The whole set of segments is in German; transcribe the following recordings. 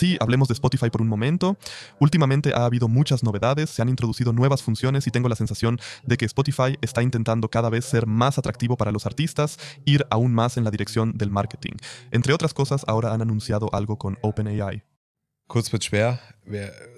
Sí, hablemos de Spotify por un momento. Últimamente ha habido muchas novedades, se han introducido nuevas funciones y tengo la sensación de que Spotify está intentando cada vez ser más atractivo para los artistas, ir aún más en la dirección del marketing. Entre otras cosas, ahora han anunciado algo con OpenAI. Kurz wird schwer.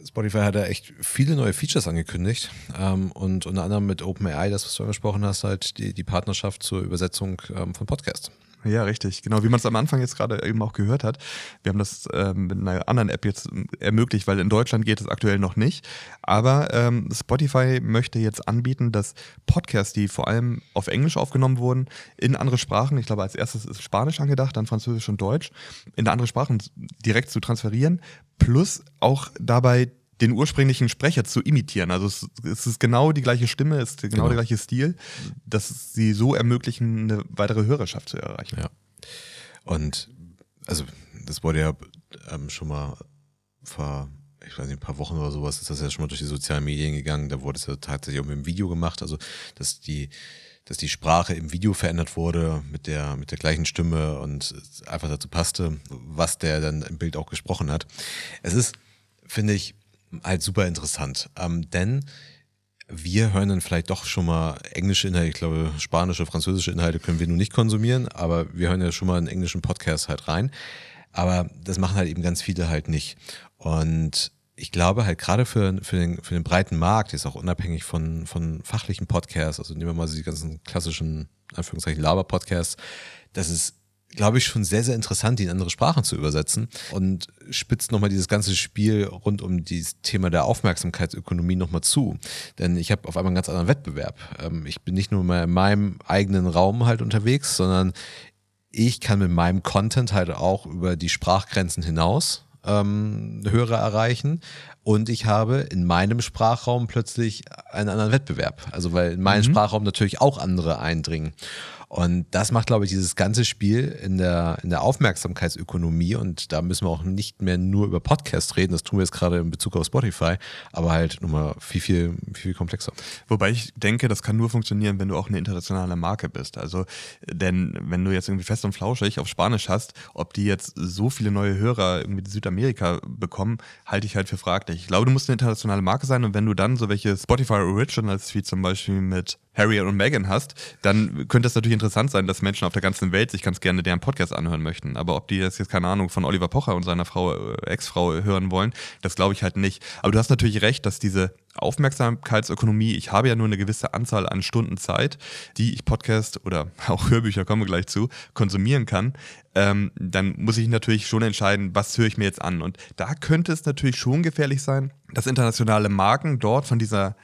Spotify hat da echt viele neue Features angekündigt ähm, und unter anderem mit OpenAI, das was du angesprochen hast, halt die, die Partnerschaft zur Übersetzung ähm, von Podcasts. Ja, richtig. Genau, wie man es am Anfang jetzt gerade eben auch gehört hat. Wir haben das ähm, mit einer anderen App jetzt ähm, ermöglicht, weil in Deutschland geht es aktuell noch nicht. Aber ähm, Spotify möchte jetzt anbieten, dass Podcasts, die vor allem auf Englisch aufgenommen wurden, in andere Sprachen, ich glaube als erstes ist Spanisch angedacht, dann Französisch und Deutsch, in andere Sprachen direkt zu transferieren, plus auch dabei den ursprünglichen Sprecher zu imitieren. Also es, es ist genau die gleiche Stimme, es ist genau, genau, der gleiche Stil, dass sie so ermöglichen, eine weitere Hörerschaft zu erreichen. Ja. Und also das wurde ja ähm, schon mal vor, ich weiß nicht, ein paar Wochen oder sowas, ist das ja schon mal durch die sozialen Medien gegangen. Da wurde es ja tatsächlich auch mit dem Video gemacht, also dass die dass die Sprache im Video verändert wurde mit der, mit der gleichen Stimme und einfach dazu passte, was der dann im Bild auch gesprochen hat. Es ist, finde ich, halt super interessant. Ähm, denn wir hören dann vielleicht doch schon mal englische Inhalte, ich glaube, spanische, französische Inhalte können wir nun nicht konsumieren, aber wir hören ja schon mal einen englischen Podcast halt rein. Aber das machen halt eben ganz viele halt nicht. Und ich glaube halt gerade für, für, den, für den breiten Markt, ist auch unabhängig von, von fachlichen Podcasts, also nehmen wir mal die ganzen klassischen, Anführungszeichen, Laber-Podcasts, dass es glaube ich, schon sehr, sehr interessant, die in andere Sprachen zu übersetzen und spitzt nochmal dieses ganze Spiel rund um dieses Thema der Aufmerksamkeitsökonomie nochmal zu. Denn ich habe auf einmal einen ganz anderen Wettbewerb. Ähm, ich bin nicht nur mal in meinem eigenen Raum halt unterwegs, sondern ich kann mit meinem Content halt auch über die Sprachgrenzen hinaus ähm, Hörer erreichen. Und ich habe in meinem Sprachraum plötzlich einen anderen Wettbewerb. Also weil in meinen mhm. Sprachraum natürlich auch andere eindringen. Und das macht, glaube ich, dieses ganze Spiel in der, in der Aufmerksamkeitsökonomie. Und da müssen wir auch nicht mehr nur über Podcasts reden. Das tun wir jetzt gerade in Bezug auf Spotify, aber halt nochmal viel, viel, viel komplexer. Wobei ich denke, das kann nur funktionieren, wenn du auch eine internationale Marke bist. Also, denn wenn du jetzt irgendwie fest und flauschig auf Spanisch hast, ob die jetzt so viele neue Hörer irgendwie Südamerika bekommen, halte ich halt für fraglich. Ich glaube, du musst eine internationale Marke sein und wenn du dann so welche Spotify Originals wie zum Beispiel mit Harry und Meghan hast, dann könnte es natürlich interessant sein, dass Menschen auf der ganzen Welt sich ganz gerne deren Podcast anhören möchten. Aber ob die das jetzt, keine Ahnung, von Oliver Pocher und seiner Frau, äh, Ex-Frau hören wollen, das glaube ich halt nicht. Aber du hast natürlich recht, dass diese Aufmerksamkeitsökonomie, ich habe ja nur eine gewisse Anzahl an Stunden Zeit, die ich Podcast oder auch Hörbücher, kommen wir gleich zu, konsumieren kann, ähm, dann muss ich natürlich schon entscheiden, was höre ich mir jetzt an. Und da könnte es natürlich schon gefährlich sein, dass internationale Marken dort von dieser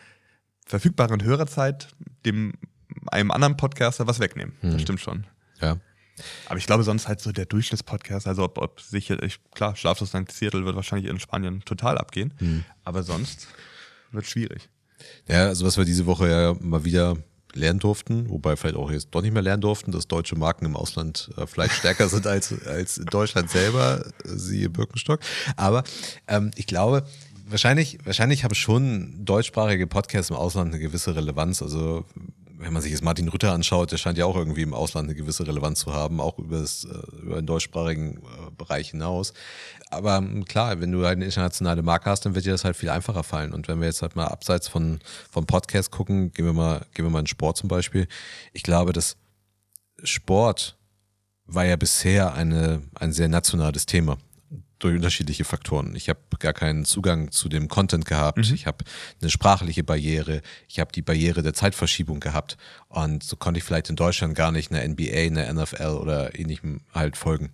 verfügbaren Hörerzeit dem einem anderen Podcaster was wegnehmen. Hm. Das stimmt schon. Ja. Aber ich glaube, sonst halt so der Durchschnittspodcast, also ob, ob sich, ich, klar, Schlaflos St. Seattle wird wahrscheinlich in Spanien total abgehen, hm. aber sonst wird schwierig. Ja, also was wir diese Woche ja mal wieder lernen durften, wobei vielleicht auch jetzt doch nicht mehr lernen durften, dass deutsche Marken im Ausland äh, vielleicht stärker sind als, als in Deutschland selber, siehe Birkenstock. Aber ähm, ich glaube, wahrscheinlich, wahrscheinlich haben schon deutschsprachige Podcasts im Ausland eine gewisse Relevanz. Also wenn man sich jetzt Martin Rütter anschaut, der scheint ja auch irgendwie im Ausland eine gewisse Relevanz zu haben, auch über, äh, über den deutschsprachigen äh, Bereich hinaus. Aber hm, klar, wenn du halt eine internationale Marke hast, dann wird dir das halt viel einfacher fallen. Und wenn wir jetzt halt mal abseits von, vom Podcast gucken, gehen wir mal, gehen wir mal in Sport zum Beispiel. Ich glaube, dass Sport war ja bisher eine, ein sehr nationales Thema durch unterschiedliche Faktoren. Ich habe gar keinen Zugang zu dem Content gehabt. Mhm. Ich habe eine sprachliche Barriere. Ich habe die Barriere der Zeitverschiebung gehabt. Und so konnte ich vielleicht in Deutschland gar nicht eine NBA, eine NFL oder ähnlichem halt folgen.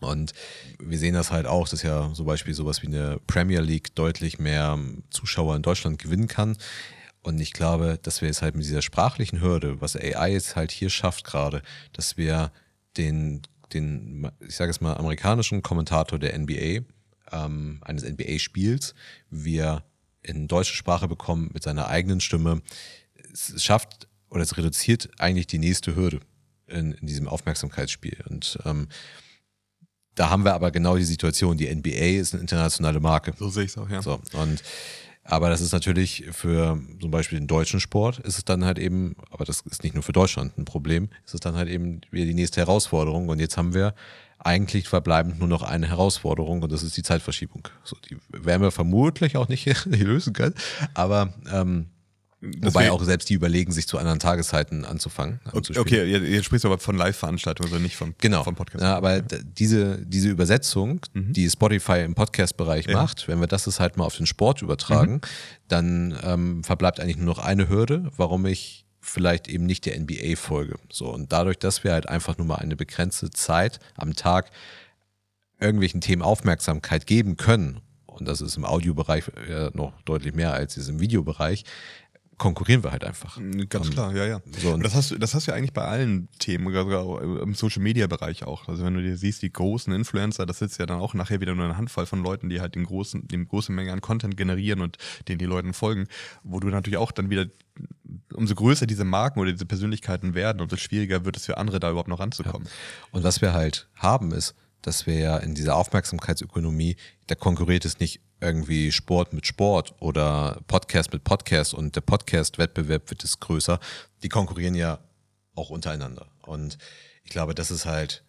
Und wir sehen das halt auch, dass ja zum Beispiel sowas wie eine Premier League deutlich mehr Zuschauer in Deutschland gewinnen kann. Und ich glaube, dass wir jetzt halt mit dieser sprachlichen Hürde, was AI jetzt halt hier schafft gerade, dass wir den den, ich sage es mal, amerikanischen Kommentator der NBA, ähm, eines NBA-Spiels, wir in deutsche Sprache bekommen mit seiner eigenen Stimme. Es schafft oder es reduziert eigentlich die nächste Hürde in, in diesem Aufmerksamkeitsspiel. Und ähm, da haben wir aber genau die Situation, die NBA ist eine internationale Marke. So sehe ich es auch, ja. So, und Aber das ist natürlich für zum Beispiel den deutschen Sport ist es dann halt eben, aber das ist nicht nur für Deutschland ein Problem, ist es dann halt eben wieder die nächste Herausforderung. Und jetzt haben wir eigentlich verbleibend nur noch eine Herausforderung und das ist die Zeitverschiebung. So, die werden wir vermutlich auch nicht lösen können, aber ähm, Wobei auch selbst die überlegen, sich zu anderen Tageszeiten anzufangen. Okay, okay, jetzt sprichst du aber von Live-Veranstaltungen, also nicht vom, genau. vom Podcast. Ja, aber diese, diese Übersetzung, mhm. die Spotify im Podcast-Bereich ja. macht, wenn wir das jetzt halt mal auf den Sport übertragen, mhm. dann ähm, verbleibt eigentlich nur noch eine Hürde, warum ich vielleicht eben nicht der NBA folge. So, und dadurch, dass wir halt einfach nur mal eine begrenzte Zeit am Tag irgendwelchen Themen Aufmerksamkeit geben können, und das ist im Audiobereich ja noch deutlich mehr als ist im Videobereich, konkurrieren wir halt einfach. Mm, ganz klar, ja, ja. So, und das hast du, das hast du ja eigentlich bei allen Themen, sogar im Social Media Bereich auch. Also wenn du dir siehst, die großen Influencer, das sitzt ja dann auch nachher wieder nur eine Handvoll von Leuten, die halt den großen, die große Menge an Content generieren und denen die Leuten folgen, wo du natürlich auch dann wieder umso größer diese Marken oder diese Persönlichkeiten werden, umso schwieriger wird es für andere da überhaupt noch ranzukommen. Ja. Und was wir halt haben ist, dass wir ja in dieser Aufmerksamkeitsökonomie, da konkurriert es nicht irgendwie Sport mit Sport oder Podcast mit Podcast und der Podcast-Wettbewerb wird es größer. Die konkurrieren ja auch untereinander. Und ich glaube, das ist halt,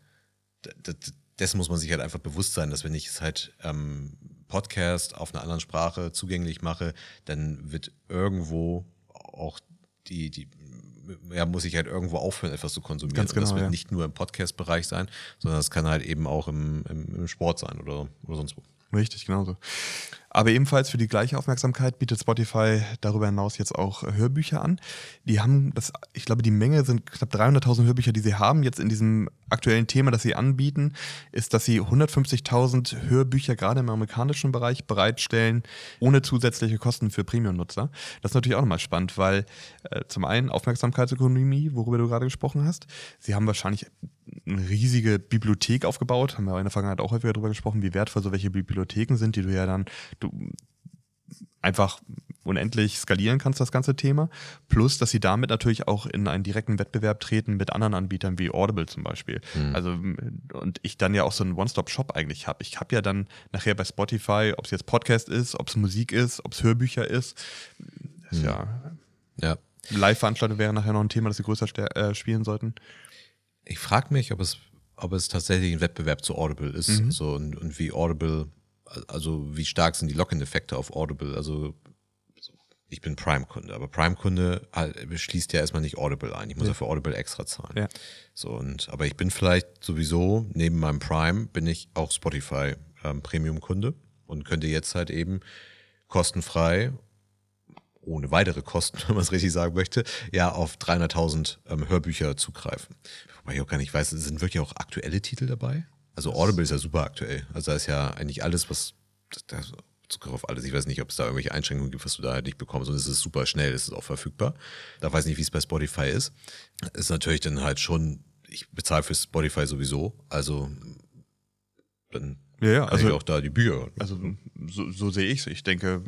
dessen muss man sich halt einfach bewusst sein, dass wenn ich es halt ähm, Podcast auf einer anderen Sprache zugänglich mache, dann wird irgendwo auch die, die, ja, muss ich halt irgendwo aufhören, etwas zu konsumieren. Ganz genau, und das wird ja. nicht nur im Podcast-Bereich sein, sondern es kann halt eben auch im, im, im Sport sein oder, oder sonst wo. Richtig, genauso. Aber ebenfalls für die gleiche Aufmerksamkeit bietet Spotify darüber hinaus jetzt auch Hörbücher an. Die haben das, ich glaube, die Menge sind knapp 300.000 Hörbücher, die sie haben. Jetzt in diesem aktuellen Thema, das sie anbieten, ist, dass sie 150.000 Hörbücher gerade im amerikanischen Bereich bereitstellen, ohne zusätzliche Kosten für Premium-Nutzer. Das ist natürlich auch nochmal spannend, weil äh, zum einen Aufmerksamkeitsökonomie, worüber du gerade gesprochen hast. Sie haben wahrscheinlich eine riesige Bibliothek aufgebaut, haben wir in der Vergangenheit auch häufiger darüber gesprochen, wie wertvoll so welche Bibliotheken sind, die du ja dann, du einfach unendlich skalieren kannst, das ganze Thema. Plus, dass sie damit natürlich auch in einen direkten Wettbewerb treten mit anderen Anbietern wie Audible zum Beispiel. Mhm. Also, und ich dann ja auch so einen One-Stop-Shop eigentlich habe. Ich habe ja dann nachher bei Spotify, ob es jetzt Podcast ist, ob es Musik ist, ob es Hörbücher ist. mhm. ja. ja. Live-Veranstaltung wäre nachher noch ein Thema, das sie größer äh, spielen sollten. Ich frage mich, ob es, ob es tatsächlich ein Wettbewerb zu Audible ist. Mhm. So, und, und wie Audible also wie stark sind die Lock-in-Effekte auf Audible? Also ich bin Prime-Kunde, aber Prime-Kunde halt, schließt ja erstmal nicht Audible ein. Ich muss ja, für Audible extra zahlen. Ja. So, und, aber ich bin vielleicht sowieso, neben meinem Prime, bin ich auch Spotify ähm, Premium-Kunde und könnte jetzt halt eben kostenfrei, ohne weitere Kosten, wenn man es richtig sagen möchte, ja auf 300.000 ähm, Hörbücher zugreifen. Wobei ich auch gar nicht weiß, sind wirklich auch aktuelle Titel dabei? Also Audible ist ja super aktuell. Also da ist ja eigentlich alles, was da, Zugriff auf alles. Ich weiß nicht, ob es da irgendwelche Einschränkungen gibt, was du da halt nicht bekommst. Und es ist super schnell, es ist auch verfügbar. Da weiß ich nicht, wie es bei Spotify ist. Ist natürlich dann halt schon, ich bezahle für Spotify sowieso. Also dann ja, ja, also auch da die Bücher. Also so, so sehe ich es. Ich denke,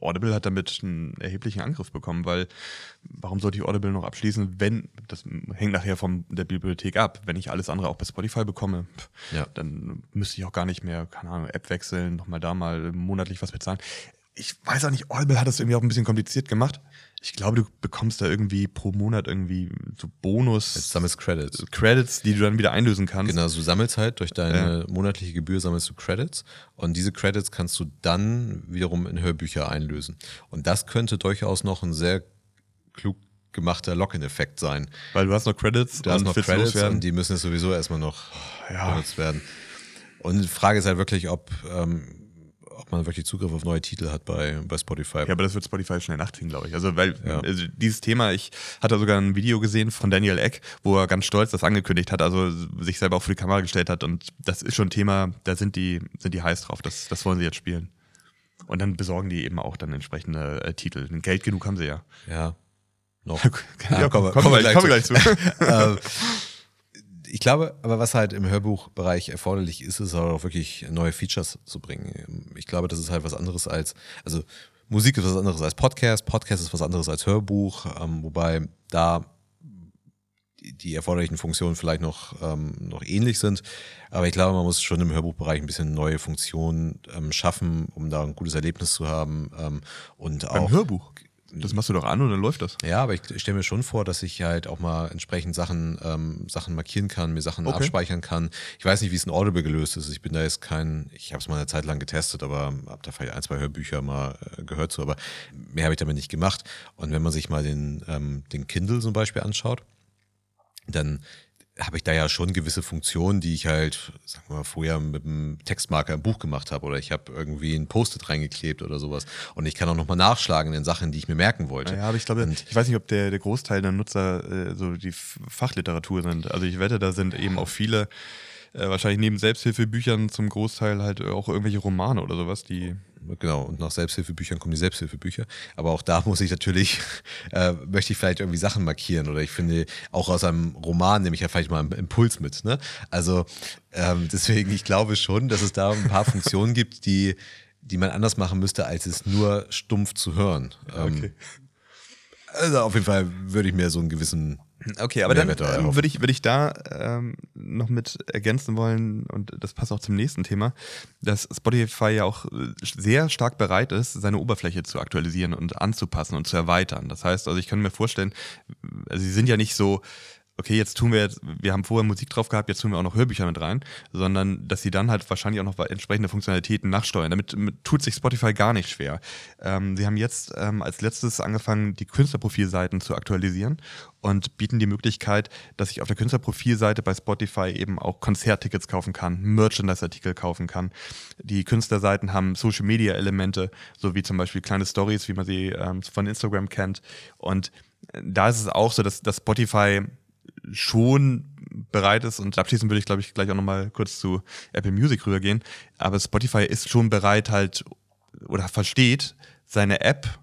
Audible hat damit einen erheblichen Angriff bekommen, weil warum sollte ich Audible noch abschließen, wenn, das hängt nachher von der Bibliothek ab, wenn ich alles andere auch bei Spotify bekomme, ja. dann müsste ich auch gar nicht mehr, keine Ahnung, App wechseln, nochmal da mal monatlich was bezahlen ich weiß auch nicht, Audible hat das irgendwie auch ein bisschen kompliziert gemacht. Ich glaube, du bekommst da irgendwie pro Monat irgendwie so Bonus. Jetzt sammelst Credits. Credits, die du dann wieder einlösen kannst. Genau, du sammelst halt durch deine ja. monatliche Gebühr sammelst du Credits und diese Credits kannst du dann wiederum in Hörbücher einlösen. Und das könnte durchaus noch ein sehr klug gemachter Lock-in-Effekt sein. Weil du hast noch Credits, du hast noch Credits und die müssen jetzt sowieso erstmal noch ja. benutzt werden. Und die Frage ist halt wirklich, ob ähm, ob man wirklich Zugriff auf neue Titel hat bei, bei Spotify. Ja, aber das wird Spotify schnell nachziehen, glaube ich. Also, weil ja. also dieses Thema, ich hatte sogar ein Video gesehen von Daniel Eck, wo er ganz stolz das angekündigt hat, also sich selber auch vor die Kamera gestellt hat. Und das ist schon ein Thema, da sind die, sind die heiß drauf. Das, das wollen sie jetzt spielen. Und dann besorgen die eben auch dann entsprechende äh, Titel. Geld genug haben sie ja. Ja. Noch. ja, ja, kommen, kommen, wir gleich, kommen gleich zu. Ähm, ich glaube, aber was halt im Hörbuchbereich erforderlich ist, ist auch wirklich neue Features zu bringen. Ich glaube, das ist halt was anderes als, also Musik ist was anderes als Podcast, Podcast ist was anderes als Hörbuch, ähm, wobei da die erforderlichen Funktionen vielleicht noch, ähm, noch ähnlich sind. Aber ich glaube, man muss schon im Hörbuchbereich ein bisschen neue Funktionen ähm, schaffen, um da ein gutes Erlebnis zu haben. Ähm, und Beim auch Hörbuch. Das machst du doch an und dann läuft das. ja, aber ich stelle mir schon vor, dass ich halt auch mal entsprechend Sachen, ähm, Sachen markieren kann, mir Sachen Okay. abspeichern kann. Ich weiß nicht, wie es in Audible gelöst ist. Ich bin da jetzt kein, ich habe es mal eine Zeit lang getestet, aber habe da vielleicht ein, zwei Hörbücher mal äh, gehört zu, aber mehr habe ich damit nicht gemacht. Und wenn man sich mal den, ähm, den Kindle zum Beispiel anschaut, dann habe ich da ja schon gewisse Funktionen, die ich halt, sagen wir mal, vorher mit einem Textmarker im Buch gemacht habe oder ich habe irgendwie ein Post-it reingeklebt oder sowas. Und ich kann auch nochmal nachschlagen in Sachen, die ich mir merken wollte. Ja, aber ich glaube, Und ich weiß nicht, ob der, der Großteil der Nutzer äh, so die Fachliteratur sind. Also ich wette, da sind eben auch viele, äh, wahrscheinlich neben Selbsthilfebüchern zum Großteil halt auch irgendwelche Romane oder sowas, die. Genau, und nach Selbsthilfebüchern kommen die Selbsthilfebücher. Aber auch da muss ich natürlich, äh, möchte ich vielleicht irgendwie Sachen markieren. Oder ich finde, auch aus einem Roman nehme ich ja vielleicht mal einen Impuls mit. Ne? Also ähm, deswegen, ich glaube schon, dass es da ein paar Funktionen gibt, die, die man anders machen müsste, als es nur stumpf zu hören. Ähm, Also auf jeden Fall würde ich mir so einen gewissen Okay, aber dann ähm, würde ich, würde ich da ähm, noch mit ergänzen wollen, und das passt auch zum nächsten Thema, dass Spotify ja auch äh, sehr stark bereit ist, seine Oberfläche zu aktualisieren und anzupassen und zu erweitern. Das heißt, also ich kann mir vorstellen, also sie sind ja nicht so, okay, jetzt tun wir jetzt, wir haben vorher Musik drauf gehabt, jetzt tun wir auch noch Hörbücher mit rein, sondern dass sie dann halt wahrscheinlich auch noch entsprechende Funktionalitäten nachsteuern. Damit mit, tut sich Spotify gar nicht schwer. Ähm, sie haben jetzt ähm, als letztes angefangen, die Künstlerprofilseiten zu aktualisieren und bieten die Möglichkeit, dass ich auf der Künstlerprofilseite bei Spotify eben auch Konzerttickets kaufen kann, Merchandise-Artikel kaufen kann. Die Künstlerseiten haben Social-Media-Elemente, so wie zum Beispiel kleine Stories, wie man sie ähm, von Instagram kennt. Und äh, da ist es auch so, dass, dass Spotify schon bereit ist. Und abschließend würde ich glaube ich gleich auch nochmal kurz zu Apple Music rübergehen, aber Spotify ist schon bereit halt oder versteht seine App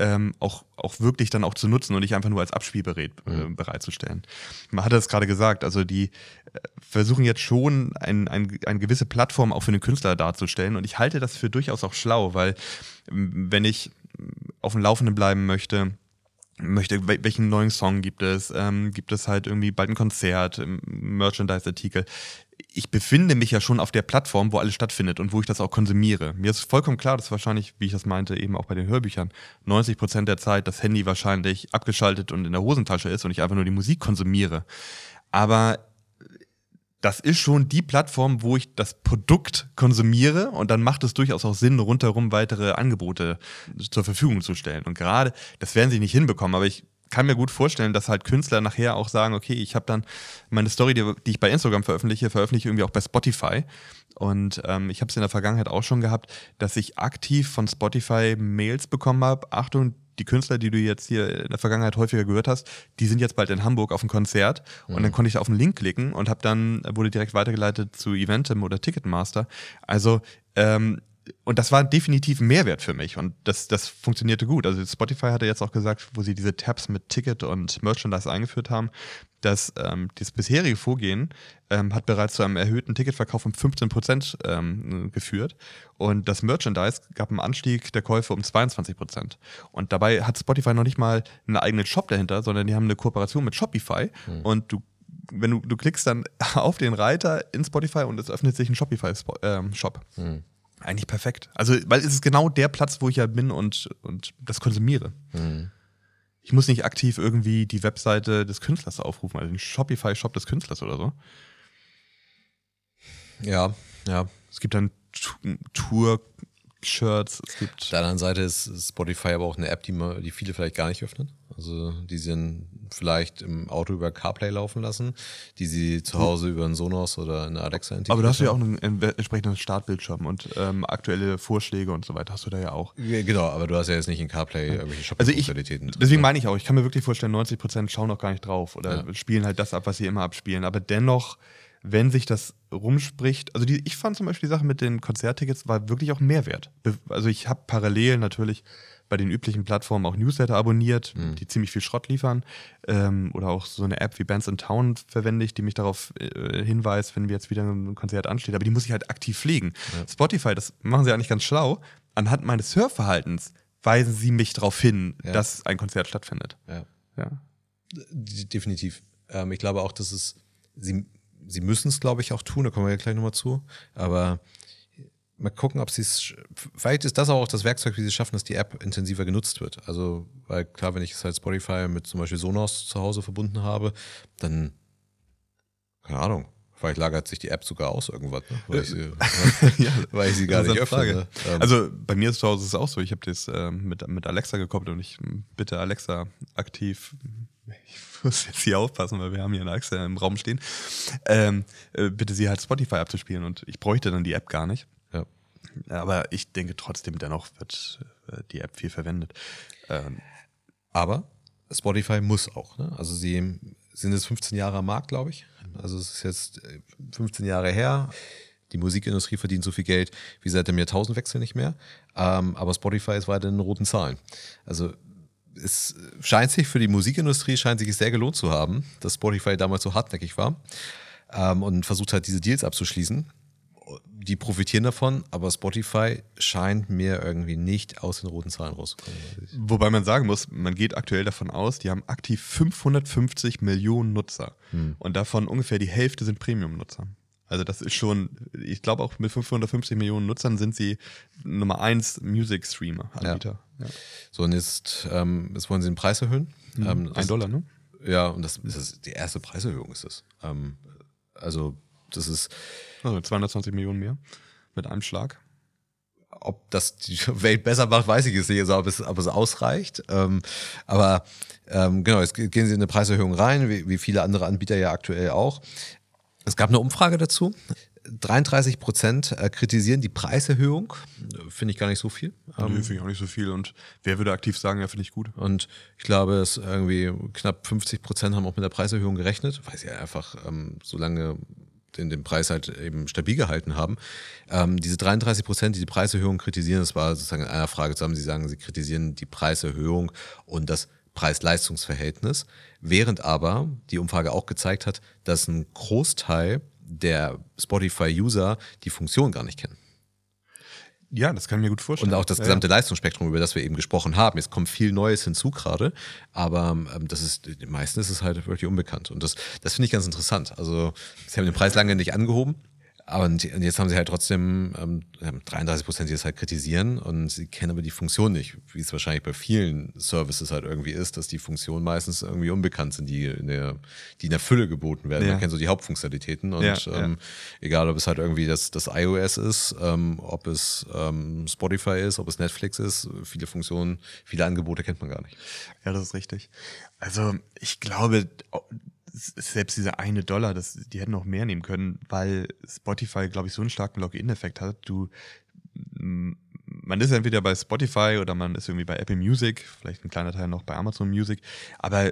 ähm, auch, auch wirklich dann auch zu nutzen und nicht einfach nur als Abspielgerät äh, bereitzustellen. Man hatte es gerade gesagt, also die äh, versuchen jetzt schon ein, ein, eine gewisse Plattform auch für den Künstler darzustellen. Und ich halte das für durchaus auch schlau, weil wenn ich auf dem Laufenden bleiben möchte, möchte, wel- welchen neuen Song gibt es, ähm, gibt es halt irgendwie bald ein Konzert, ähm, Merchandise-Artikel. Ich befinde mich ja schon auf der Plattform, wo alles stattfindet und wo ich das auch konsumiere. Mir ist vollkommen klar, dass wahrscheinlich, wie ich das meinte, eben auch bei den Hörbüchern, 90 Prozent der Zeit das Handy wahrscheinlich abgeschaltet und in der Hosentasche ist und ich einfach nur die Musik konsumiere. Aber das ist schon die Plattform, wo ich das Produkt konsumiere und dann macht es durchaus auch Sinn, rundherum weitere Angebote zur Verfügung zu stellen. Und gerade, das werden sie nicht hinbekommen, aber ich kann mir gut vorstellen, dass halt Künstler nachher auch sagen, okay, ich habe dann meine Story, die, die ich bei Instagram veröffentliche, veröffentliche ich irgendwie auch bei Spotify. Und ähm, ich habe es in der Vergangenheit auch schon gehabt, dass ich aktiv von Spotify Mails bekommen habe. Achtung, die Künstler, die du jetzt hier in der Vergangenheit häufiger gehört hast, die sind jetzt bald in Hamburg auf dem Konzert. Und dann konnte ich auf den Link klicken und habe dann, wurde direkt weitergeleitet zu Eventim oder Ticketmaster. Also, ähm, und das war definitiv ein Mehrwert für mich und das, das funktionierte gut. Also Spotify hatte jetzt auch gesagt, wo sie diese Tabs mit Ticket und Merchandise eingeführt haben, dass ähm, das bisherige Vorgehen ähm, hat bereits zu einem erhöhten Ticketverkauf um 15 Prozent ähm, geführt und das Merchandise gab einen Anstieg der Käufe um 22 Prozent. Und dabei hat Spotify noch nicht mal einen eigenen Shop dahinter, sondern die haben eine Kooperation mit Shopify und du wenn du, du klickst dann auf den Reiter in Spotify und es öffnet sich ein Shopify-Shop. Eigentlich perfekt. Also, weil es ist genau der Platz, wo ich ja bin und, und das konsumiere. Ich muss nicht aktiv irgendwie die Webseite des Künstlers aufrufen, also den Shopify-Shop des Künstlers oder so. Ja, ja. Es gibt dann Tu- Tour-Shirts, es gibt. Auf der anderen Seite ist Spotify aber auch eine App, die, man, die viele vielleicht gar nicht öffnen. Also die sie vielleicht im Auto über CarPlay laufen lassen, die sie zu Hause über einen Sonos oder eine Alexa integrieren. Aber da hast du ja auch einen en- entsprechenden Startbildschirm und ähm, aktuelle Vorschläge und so weiter hast du da ja auch. Genau, aber du hast ja jetzt nicht in CarPlay irgendwelche Also Shopping-Funktionalitäten. drin, deswegen ne? meine ich auch, ich kann mir wirklich vorstellen, 90% schauen noch gar nicht drauf oder spielen halt das ab, was sie immer abspielen. Aber dennoch, wenn sich das rumspricht, also die, ich fand zum Beispiel die Sache mit den Konzerttickets war wirklich auch ein Mehrwert. Also ich habe parallel natürlich bei den üblichen Plattformen auch Newsletter abonniert, die ziemlich viel Schrott liefern. Ähm, oder auch so eine App wie Bands in Town verwende ich, die mich darauf äh, hinweist, wenn wir jetzt wieder ein Konzert ansteht. Aber die muss ich halt aktiv pflegen. Spotify, das machen sie eigentlich ganz schlau. Anhand meines Hörverhaltens weisen sie mich darauf hin, Ja. dass ein Konzert stattfindet. Ja. Ja. Definitiv. Ähm, ich glaube auch, dass es, sie, sie müssen es, glaube ich, auch tun, da kommen wir ja gleich nochmal zu. Aber mal gucken, ob sie es, vielleicht ist das auch das Werkzeug, wie sie es schaffen, dass die App intensiver genutzt wird. Also, weil klar, wenn ich es halt Spotify mit zum Beispiel Sonos zu Hause verbunden habe, dann, keine Ahnung, Vielleicht lagert sich die App sogar aus irgendwas, ne? weil, ich sie, ja, weil ich sie gar nicht öffne. Frage. Ne? Ähm. Also bei mir zu Hause ist es auch so, ich habe das ähm, mit, mit Alexa gekoppelt und ich bitte Alexa aktiv, ich muss jetzt hier aufpassen, weil wir haben hier eine Alexa im Raum stehen, ähm, äh, bitte sie halt Spotify abzuspielen und ich bräuchte dann die App gar nicht. Ja. Aber ich denke trotzdem, dennoch wird äh, die App viel verwendet. Ähm, aber Spotify muss auch. Ne? Also sie sind jetzt 15 Jahre am Markt, glaube ich. Also es ist jetzt 15 äh, Jahre her. Die Musikindustrie verdient so viel Geld wie seit dem Jahrtausendwechsel nicht mehr. Ähm, aber Spotify ist weiter in roten Zahlen. Also es scheint sich für die Musikindustrie scheint sich sehr gelohnt zu haben, dass Spotify damals so hartnäckig war ähm, und versucht hat, diese Deals abzuschließen die profitieren davon, aber Spotify scheint mir irgendwie nicht aus den roten Zahlen rauszukommen. Wobei man sagen muss, man geht aktuell davon aus, die haben aktiv 550 Millionen Nutzer hm. und davon ungefähr die Hälfte sind Premium-Nutzer. Also das ist schon, ich glaube auch mit 550 Millionen Nutzern sind sie Nummer eins Music-Streamer-Anbieter. Ja. Ja. So und jetzt, ähm, jetzt wollen sie den Preis erhöhen. Mhm. Ähm, Ein Dollar, ne? Ja, und das ist die erste Preiserhöhung ist das. Ähm, also das ist also 220 Millionen mehr mit einem Schlag. Ob das die Welt besser macht, weiß ich jetzt nicht, also ob, es, ob es ausreicht. Ähm, aber ähm, genau, jetzt gehen sie in eine Preiserhöhung rein, wie, wie viele andere Anbieter ja aktuell auch. Es gab eine Umfrage dazu. 33 Prozent äh, kritisieren die Preiserhöhung. Finde ich gar nicht so viel. Nee, ähm, finde ich auch nicht so viel. Und wer würde aktiv sagen, ja, finde ich gut. Und ich glaube, es irgendwie knapp 50 Prozent haben auch mit der Preiserhöhung gerechnet, weil sie einfach ähm, so lange den, den Preis halt eben stabil gehalten haben. Ähm, diese 33 Prozent, die die Preiserhöhung kritisieren, das war sozusagen in einer Frage zusammen. Sie sagen, sie kritisieren die Preiserhöhung und das Preis-Leistungs-Verhältnis, während aber die Umfrage auch gezeigt hat, dass ein Großteil der Spotify-User die Funktion gar nicht kennen. Ja, das kann ich mir gut vorstellen. Und auch das gesamte ja. Leistungsspektrum, über das wir eben gesprochen haben. Es kommt viel Neues hinzu gerade, aber ähm, das ist, den meisten ist es halt wirklich unbekannt. Und das, das finde ich ganz interessant. Also, sie haben den Preis lange nicht angehoben. Und, jetzt haben sie halt trotzdem ähm, 33 Prozent, die das halt kritisieren und sie kennen aber die Funktion nicht, wie es wahrscheinlich bei vielen Services halt irgendwie ist, dass die Funktionen meistens irgendwie unbekannt sind, die in der, die in der Fülle geboten werden. Ja. Man kennt so die Hauptfunktionalitäten und ja, ähm, ja. egal, ob es halt irgendwie das, das iOS ist, ähm, ob es ähm, Spotify ist, ob es Netflix ist, viele Funktionen, viele Angebote kennt man gar nicht. Ja, das ist richtig. Also ich glaube, selbst dieser eine Dollar, das, die hätten auch mehr nehmen können, weil Spotify, glaube ich, so einen starken Login-Effekt hat. Du, man ist entweder bei Spotify oder man ist irgendwie bei Apple Music, vielleicht ein kleiner Teil noch bei Amazon Music, aber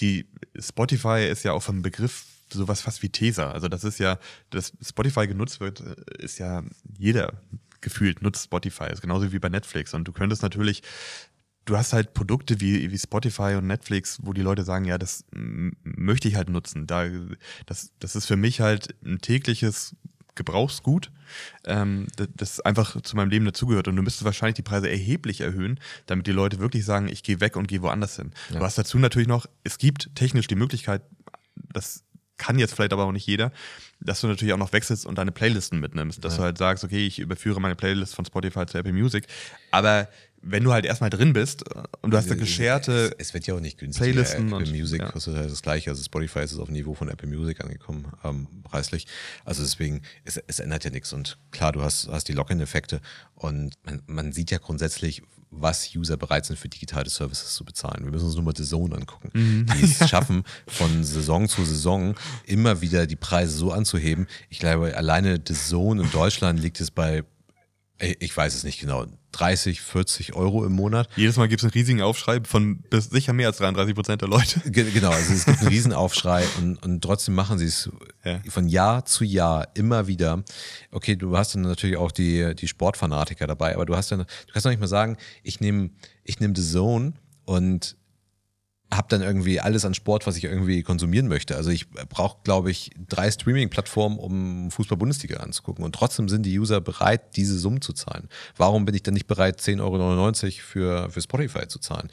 die Spotify ist ja auch vom Begriff sowas fast wie Tesa. Also das ist ja, dass Spotify genutzt wird, ist ja jeder gefühlt nutzt Spotify. ist genauso wie bei Netflix. Und du könntest natürlich du hast halt Produkte wie, wie Spotify und Netflix, wo die Leute sagen, ja, das möchte ich halt nutzen. Da, das, das ist für mich halt ein tägliches Gebrauchsgut, ähm, das einfach zu meinem Leben dazugehört. Und du müsstest wahrscheinlich die Preise erheblich erhöhen, damit die Leute wirklich sagen, ich gehe weg und gehe woanders hin. Ja. Du hast dazu natürlich noch, es gibt technisch die Möglichkeit, das kann jetzt vielleicht aber auch nicht jeder, dass du natürlich auch noch wechselst und deine Playlisten mitnimmst. Dass ja. du halt sagst, okay, ich überführe meine Playlist von Spotify zu Apple Music. Aber wenn du halt erstmal drin bist und du hast da gescherte es, es wird ja auch nicht günstiger. Playlisten Apple und, Music ja. kostet halt das gleiche. Also Spotify ist auf dem Niveau von Apple Music angekommen, ähm, preislich. Also deswegen, es, es ändert ja nichts. Und klar, du hast, hast die Login-Effekte und man, man sieht ja grundsätzlich, was User bereit sind für digitale Services zu bezahlen. Wir müssen uns nur mal The Zone angucken, mhm. die es schaffen, von Saison zu Saison immer wieder die Preise so anzuheben. Ich glaube, alleine The Zone in Deutschland liegt es bei, ich weiß es nicht genau, 30, 40 Euro im Monat. Jedes Mal gibt es einen riesigen Aufschrei von bis sicher mehr als 33 Prozent der Leute. Genau, also es gibt einen riesen Aufschrei und, und trotzdem machen sie es ja. von Jahr zu Jahr immer wieder. Okay, du hast dann natürlich auch die, die Sportfanatiker dabei, aber du hast dann, du kannst doch nicht mal sagen, ich nehme ich nehm The Zone und habe dann irgendwie alles an Sport, was ich irgendwie konsumieren möchte. Also ich brauche, glaube ich, drei Streaming-Plattformen, um Fußball-Bundesliga anzugucken. Und trotzdem sind die User bereit, diese Summen zu zahlen. Warum bin ich dann nicht bereit, 10,99 Euro für, für Spotify zu zahlen?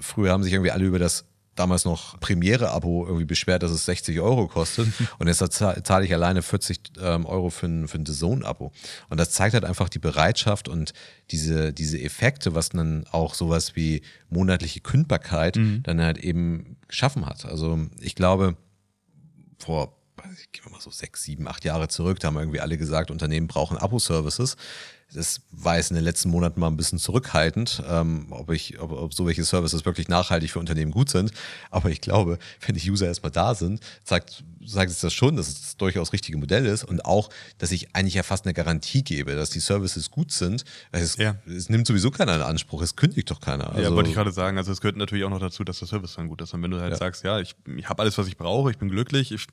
Früher haben sich irgendwie alle über das damals noch Premiere-Abo irgendwie beschwert, dass es 60 Euro kostet. und jetzt zahle ich alleine 40 ähm, Euro für ein, für ein DAZN-Abo. Und das zeigt halt einfach die Bereitschaft und diese, diese Effekte, was dann auch sowas wie monatliche Kündbarkeit mhm. dann halt eben geschaffen hat. Also ich glaube, vor gehen wir mal so sechs, sieben, acht Jahre zurück, da haben irgendwie alle gesagt, Unternehmen brauchen Abo-Services das war jetzt in den letzten Monaten mal ein bisschen zurückhaltend, ähm, ob, ich, ob, ob so welche Services wirklich nachhaltig für Unternehmen gut sind. Aber ich glaube, wenn die User erstmal da sind, sagt, sagt es das schon, dass es das durchaus richtige Modell ist und auch, dass ich eigentlich ja fast eine Garantie gebe, dass die Services gut sind. Es, ja. es nimmt sowieso keiner in Anspruch, es kündigt doch keiner. Also, ja, wollte ich gerade sagen. Also es gehört natürlich auch noch dazu, dass der Service dann gut ist. Und wenn du halt ja. sagst, ja, ich, ich habe alles, was ich brauche, ich bin glücklich, ich,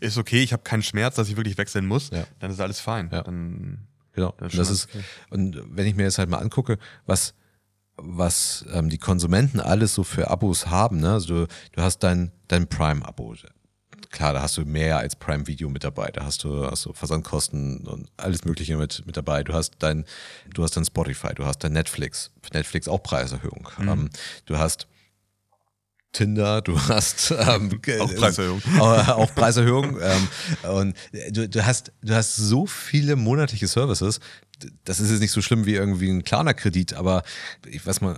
ist okay, ich habe keinen Schmerz, dass ich wirklich wechseln muss, ja. dann ist alles fein. Dann Genau. Das, das ist, okay. und wenn ich mir jetzt halt mal angucke, was, was ähm, die Konsumenten alles so für Abos haben, ne? Also du, du hast dein, dein Prime-Abo. Klar, da hast du mehr als Prime Video mit dabei. Da hast du, hast du Versandkosten und alles Mögliche mit, mit dabei. Du hast dein, du hast dein Spotify, du hast dein Netflix. Netflix auch Preiserhöhung. Mhm. Ähm, du hast Tinder, du hast ähm, auch Preiserhöhung. auch Preiserhöhung. ähm, und du, du, hast, du hast so viele monatliche Services. Das ist jetzt nicht so schlimm wie irgendwie ein kleiner Kredit, aber ich weiß mal,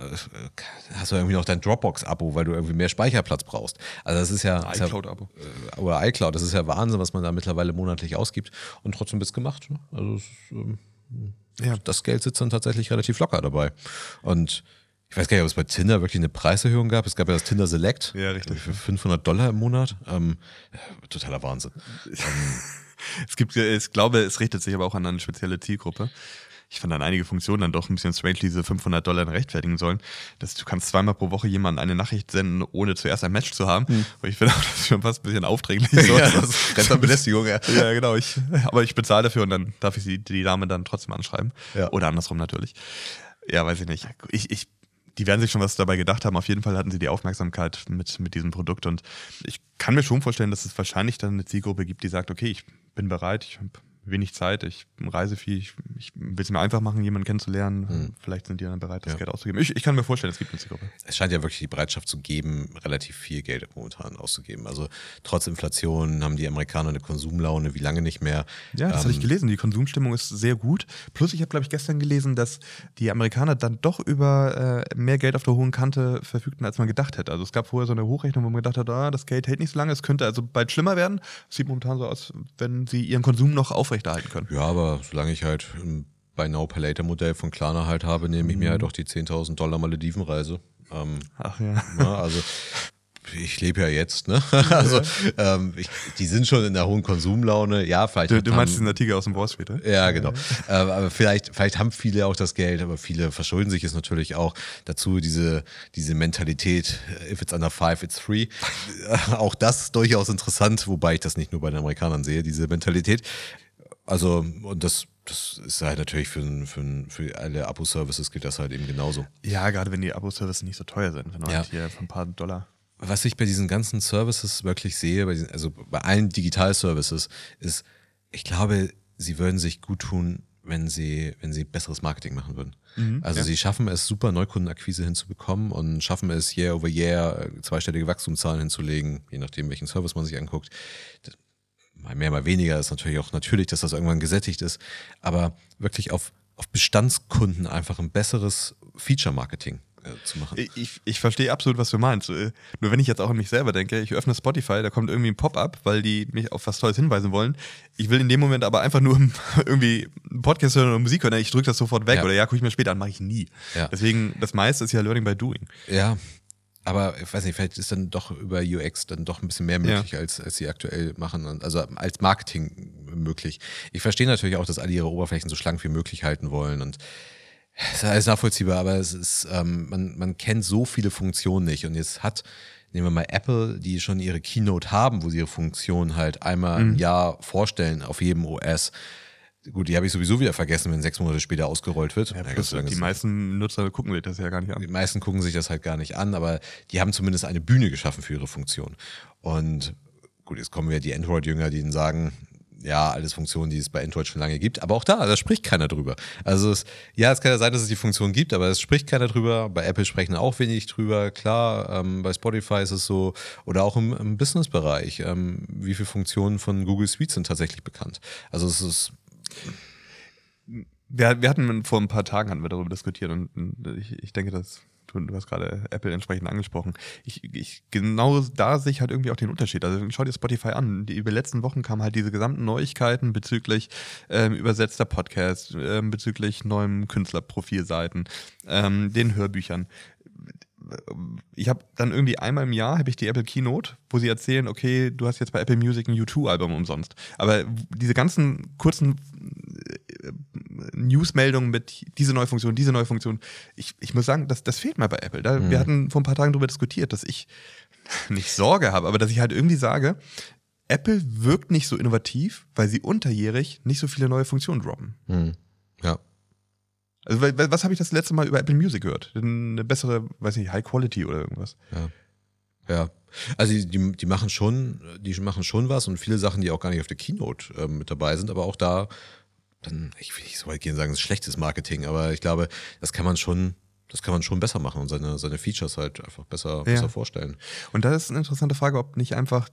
hast du irgendwie noch dein Dropbox-Abo, weil du irgendwie mehr Speicherplatz brauchst. Also das ist ja. iCloud-Abo. Ja, oder iCloud, das ist ja Wahnsinn, was man da mittlerweile monatlich ausgibt. Und trotzdem bist gemacht. Ne? Also ist, ähm, ja. das Geld sitzt dann tatsächlich relativ locker dabei. Und ich weiß gar nicht, ob es bei Tinder wirklich eine Preiserhöhung gab. Es gab ja das Tinder Select. Ja, richtig. Für 500 Dollar im Monat. Ähm, totaler Wahnsinn. es gibt, ich glaube, es richtet sich aber auch an eine spezielle Zielgruppe. Ich fand dann einige Funktionen dann doch ein bisschen strange, diese 500 Dollar rechtfertigen sollen. Dass du kannst zweimal pro Woche jemanden eine Nachricht senden, ohne zuerst ein Match zu haben. Hm. Aber ich finde auch, das ist schon fast ein bisschen aufdringlich. So. ja, das ist Rentenbelästigung, ja. ja, genau. Ich, aber ich bezahle dafür und dann darf ich die, die Dame dann trotzdem anschreiben. Ja. Oder andersrum natürlich. Ja, weiß ich nicht. Ich, ich die werden sich schon was dabei gedacht haben. Auf jeden Fall hatten sie die Aufmerksamkeit mit, mit diesem Produkt. Und ich kann mir schon vorstellen, dass es wahrscheinlich dann eine Zielgruppe gibt, die sagt, okay, ich bin bereit, ich habe wenig Zeit, ich reise viel, ich, ich will es mir einfach machen, jemanden kennenzulernen. Hm. Vielleicht sind die dann bereit, das ja. Geld auszugeben. Ich, ich kann mir vorstellen, es gibt eine Zielgruppe. Es scheint ja wirklich die Bereitschaft zu geben, relativ viel Geld momentan auszugeben. Also trotz Inflation haben die Amerikaner eine Konsumlaune wie lange nicht mehr. Ja, das ähm, habe ich gelesen. Die Konsumstimmung ist sehr gut. Plus, ich habe, glaube ich, gestern gelesen, dass die Amerikaner dann doch über äh, mehr Geld auf der hohen Kante verfügten, als man gedacht hätte. Also es gab vorher so eine Hochrechnung, wo man gedacht hat, ah, das Geld hält nicht so lange, es könnte also bald schlimmer werden. sieht momentan so aus, wenn sie ihren Konsum noch auf aufrechterhalten können. Ja, aber solange ich halt ein Buy Now Pay Later Modell von Klarna halt habe, nehme ich mhm. mir halt auch die 10.000 Dollar Maledivenreise. Ähm, Ach ja. Na, also ich lebe ja jetzt, ne? Also ähm, ich, die sind schon in der hohen Konsumlaune. Ja, vielleicht. Du, du meinst haben, diesen Artikel aus dem Wall Street, ne? Ja, genau. Ja. Ähm, aber vielleicht, vielleicht haben viele auch das Geld, aber viele verschulden sich es natürlich auch dazu, diese, diese Mentalität, if it's under five, it's free. auch das ist durchaus interessant, wobei ich das nicht nur bei den Amerikanern sehe, diese Mentalität. Also, und das, das ist halt natürlich für, für, für alle Abo-Services gilt das halt eben genauso. Ja, gerade wenn die Abo-Services nicht so teuer sind, wenn man ja. halt hier ein paar Dollar. Was ich bei diesen ganzen Services wirklich sehe, bei diesen, also bei allen Digital-Services, ist, ich glaube, sie würden sich gut tun, wenn sie, wenn sie besseres Marketing machen würden. Mhm, also ja. sie schaffen es, super Neukundenakquise hinzubekommen und schaffen es, year over year zweistellige Wachstumszahlen hinzulegen, je nachdem, welchen Service man sich anguckt mal mehr, mal weniger ist natürlich auch natürlich, dass das irgendwann gesättigt ist, aber wirklich auf, auf Bestandskunden einfach ein besseres Feature-Marketing äh, zu machen. Ich, ich verstehe absolut, was du meinst. Äh, nur wenn ich jetzt auch an mich selber denke, ich öffne Spotify, da kommt irgendwie ein Pop-up, weil die mich auf was Tolles hinweisen wollen. Ich will in dem Moment aber einfach nur irgendwie einen Podcast hören oder Musik hören, ich drücke das sofort weg ja. oder ja, gucke ich mir später an, mache ich nie. Ja. Deswegen, das meiste ist ja Learning by Doing. Ja, aber ich weiß nicht, vielleicht ist dann doch über UX dann doch ein bisschen mehr möglich, ja. als, als sie aktuell machen. Also als Marketing möglich. Ich verstehe natürlich auch, dass alle ihre Oberflächen so schlank wie möglich halten wollen und es ist alles nachvollziehbar, aber es ist, ähm, man, man kennt so viele Funktionen nicht. Und jetzt hat, nehmen wir mal Apple, die schon ihre Keynote haben, wo sie ihre Funktionen halt einmal mhm. im Jahr vorstellen auf jedem OS. Gut, die habe ich sowieso wieder vergessen, wenn sechs Monate später ausgerollt wird. Ja, plus, die meisten Nutzer gucken sich das ja gar nicht an. Die meisten gucken sich das halt gar nicht an, aber die haben zumindest eine Bühne geschaffen für ihre Funktion. Und gut, jetzt kommen wir die Android-Jünger, die ihnen sagen, ja, alles Funktionen, die es bei Android schon lange gibt. Aber auch da, da spricht keiner drüber. Also es, ja, es kann ja sein, dass es die Funktion gibt, aber es spricht keiner drüber. Bei Apple sprechen auch wenig drüber. Klar, ähm, bei Spotify ist es so. Oder auch im, im Business-Bereich. Ähm, wie viele Funktionen von Google Suite sind tatsächlich bekannt? Also es ist wir, wir hatten vor ein paar Tagen hatten wir darüber diskutiert und ich, ich denke, dass du, du hast gerade Apple entsprechend angesprochen. Ich, ich, genau da sehe ich halt irgendwie auch den Unterschied. Also schau dir Spotify an. Die, über die letzten Wochen kamen halt diese gesamten Neuigkeiten bezüglich ähm, übersetzter Podcasts, ähm, bezüglich neuen Künstlerprofilseiten, ähm, den Hörbüchern ich habe dann irgendwie einmal im Jahr habe ich die Apple Keynote, wo sie erzählen, okay, du hast jetzt bei Apple Music ein U2-Album umsonst. Aber diese ganzen kurzen äh, Newsmeldungen mit diese neue Funktion, diese neue Funktion, ich, ich muss sagen, das, das fehlt mir bei Apple. Da, mhm. Wir hatten vor ein paar Tagen darüber diskutiert, dass ich nicht Sorge habe, aber dass ich halt irgendwie sage, Apple wirkt nicht so innovativ, weil sie unterjährig nicht so viele neue Funktionen droppen. Mhm. Ja. Also, was habe ich das letzte Mal über Apple Music gehört? Eine bessere, weiß nicht, High Quality oder irgendwas. Ja. Ja. Also die, die machen schon, die machen schon was und viele Sachen, die auch gar nicht auf der Keynote äh, mit dabei sind, aber auch da, dann, ich will nicht so weit gehen und sagen, es ist schlechtes Marketing, aber ich glaube, das kann man schon, das kann man schon besser machen und seine, seine Features halt einfach besser, ja. besser vorstellen. Und da ist eine interessante Frage, ob nicht einfach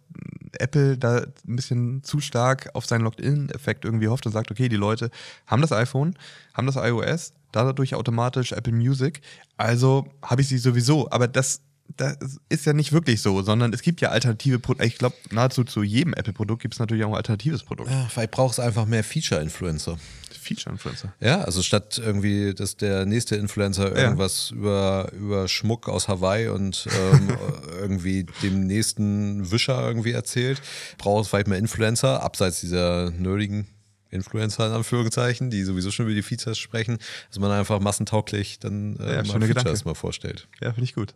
Apple da ein bisschen zu stark auf seinen Locked-In-Effekt irgendwie hofft und sagt, okay, die Leute haben das iPhone, haben das iOS, dadurch automatisch Apple Music. Also habe ich sie sowieso. Aber das, das ist ja nicht wirklich so, sondern es gibt ja alternative Produkte. Ich glaube, nahezu zu jedem Apple-Produkt gibt es natürlich auch ein alternatives Produkt. Ja, vielleicht braucht es einfach mehr Feature-Influencer. Feature-Influencer. Ja, also statt irgendwie, dass der nächste Influencer irgendwas ja. über, über Schmuck aus Hawaii und ähm, irgendwie dem nächsten Wischer irgendwie erzählt, braucht es vielleicht mehr Influencer, abseits dieser nerdigen Influencer in Anführungszeichen, die sowieso schon über die Features sprechen, dass man einfach massentauglich dann äh, ja, mal Features Gedanke. mal vorstellt. Ja, finde ich gut.